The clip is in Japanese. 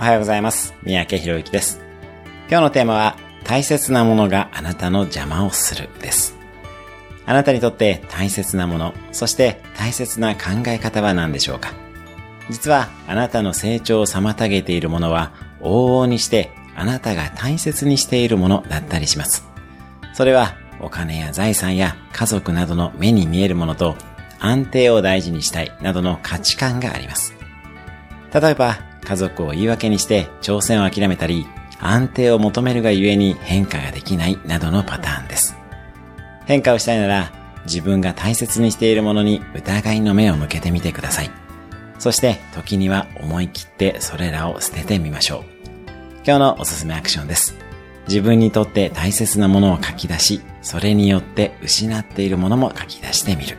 おはようございます。三宅博之です。今日のテーマは、大切なものがあなたの邪魔をするです。あなたにとって大切なもの、そして大切な考え方は何でしょうか？実は、あなたの成長を妨げているものは、往々にして、あなたが大切にしているものだったりします。それは、お金や財産や家族などの目に見えるものと、安定を大事にしたいなどの価値観があります。例えば、家族を言い訳にして挑戦を諦めたり、安定を求めるがゆえに変化ができないなどのパターンです。変化をしたいなら、自分が大切にしているものに疑いの目を向けてみてください。そして、時には思い切ってそれらを捨ててみましょう。今日のおすすめアクションです。自分にとって大切なものを書き出し、それによって失っているものも書き出してみる。